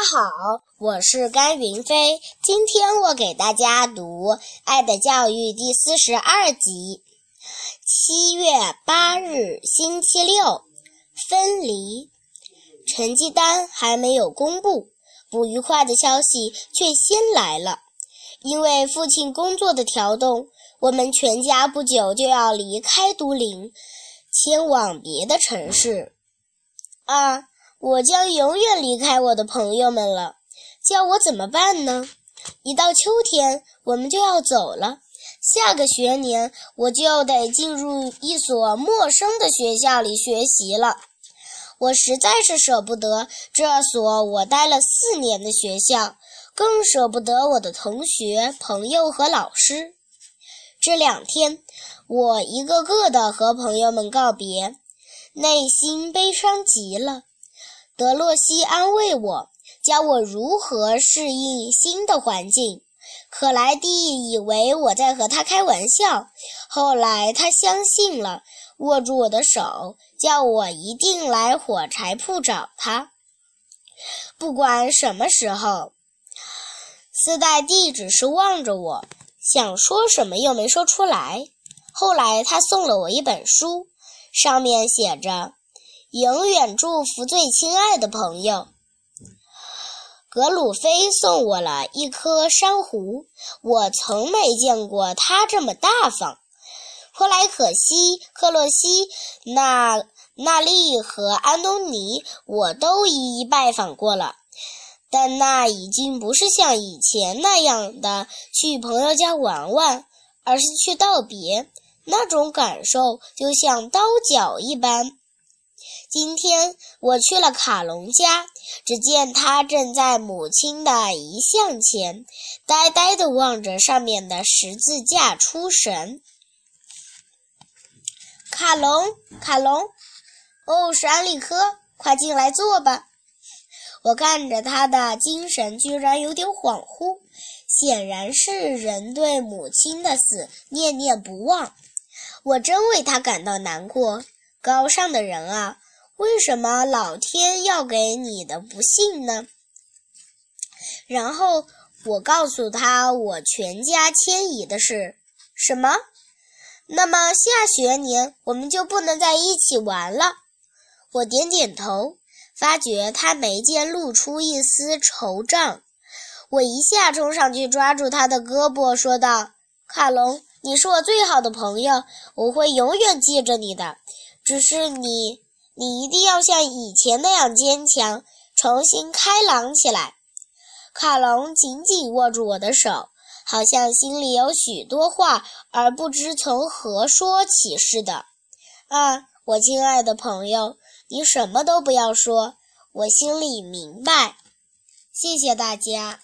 大家好，我是甘云飞。今天我给大家读《爱的教育》第四十二集。七月八日，星期六，分离。成绩单还没有公布，不愉快的消息却先来了。因为父亲工作的调动，我们全家不久就要离开都灵，迁往别的城市。啊！我将永远离开我的朋友们了，叫我怎么办呢？一到秋天，我们就要走了。下个学年，我就得进入一所陌生的学校里学习了。我实在是舍不得这所我待了四年的学校，更舍不得我的同学、朋友和老师。这两天，我一个个的和朋友们告别，内心悲伤极了。德洛西安慰我，教我如何适应新的环境。可莱蒂以为我在和他开玩笑，后来他相信了，握住我的手，叫我一定来火柴铺找他。不管什么时候，斯黛蒂只是望着我，想说什么又没说出来。后来他送了我一本书，上面写着。永远祝福最亲爱的朋友。格鲁菲送我了一颗珊瑚，我从没见过他这么大方。普莱可西、克洛西、纳纳利和安东尼，我都一一拜访过了，但那已经不是像以前那样的去朋友家玩玩，而是去道别。那种感受就像刀绞一般。今天我去了卡隆家，只见他正在母亲的遗像前，呆呆地望着上面的十字架出神。卡隆，卡隆，哦，是安利科，快进来坐吧。我看着他的精神居然有点恍惚，显然是人对母亲的死念念不忘。我真为他感到难过。高尚的人啊！为什么老天要给你的不幸呢？然后我告诉他，我全家迁移的事。什么？那么下学年我们就不能在一起玩了？我点点头，发觉他眉间露出一丝惆怅。我一下冲上去抓住他的胳膊，说道：“卡隆，你是我最好的朋友，我会永远记着你的。只是你……”你一定要像以前那样坚强，重新开朗起来。卡隆紧紧握住我的手，好像心里有许多话而不知从何说起似的。啊，我亲爱的朋友，你什么都不要说，我心里明白。谢谢大家。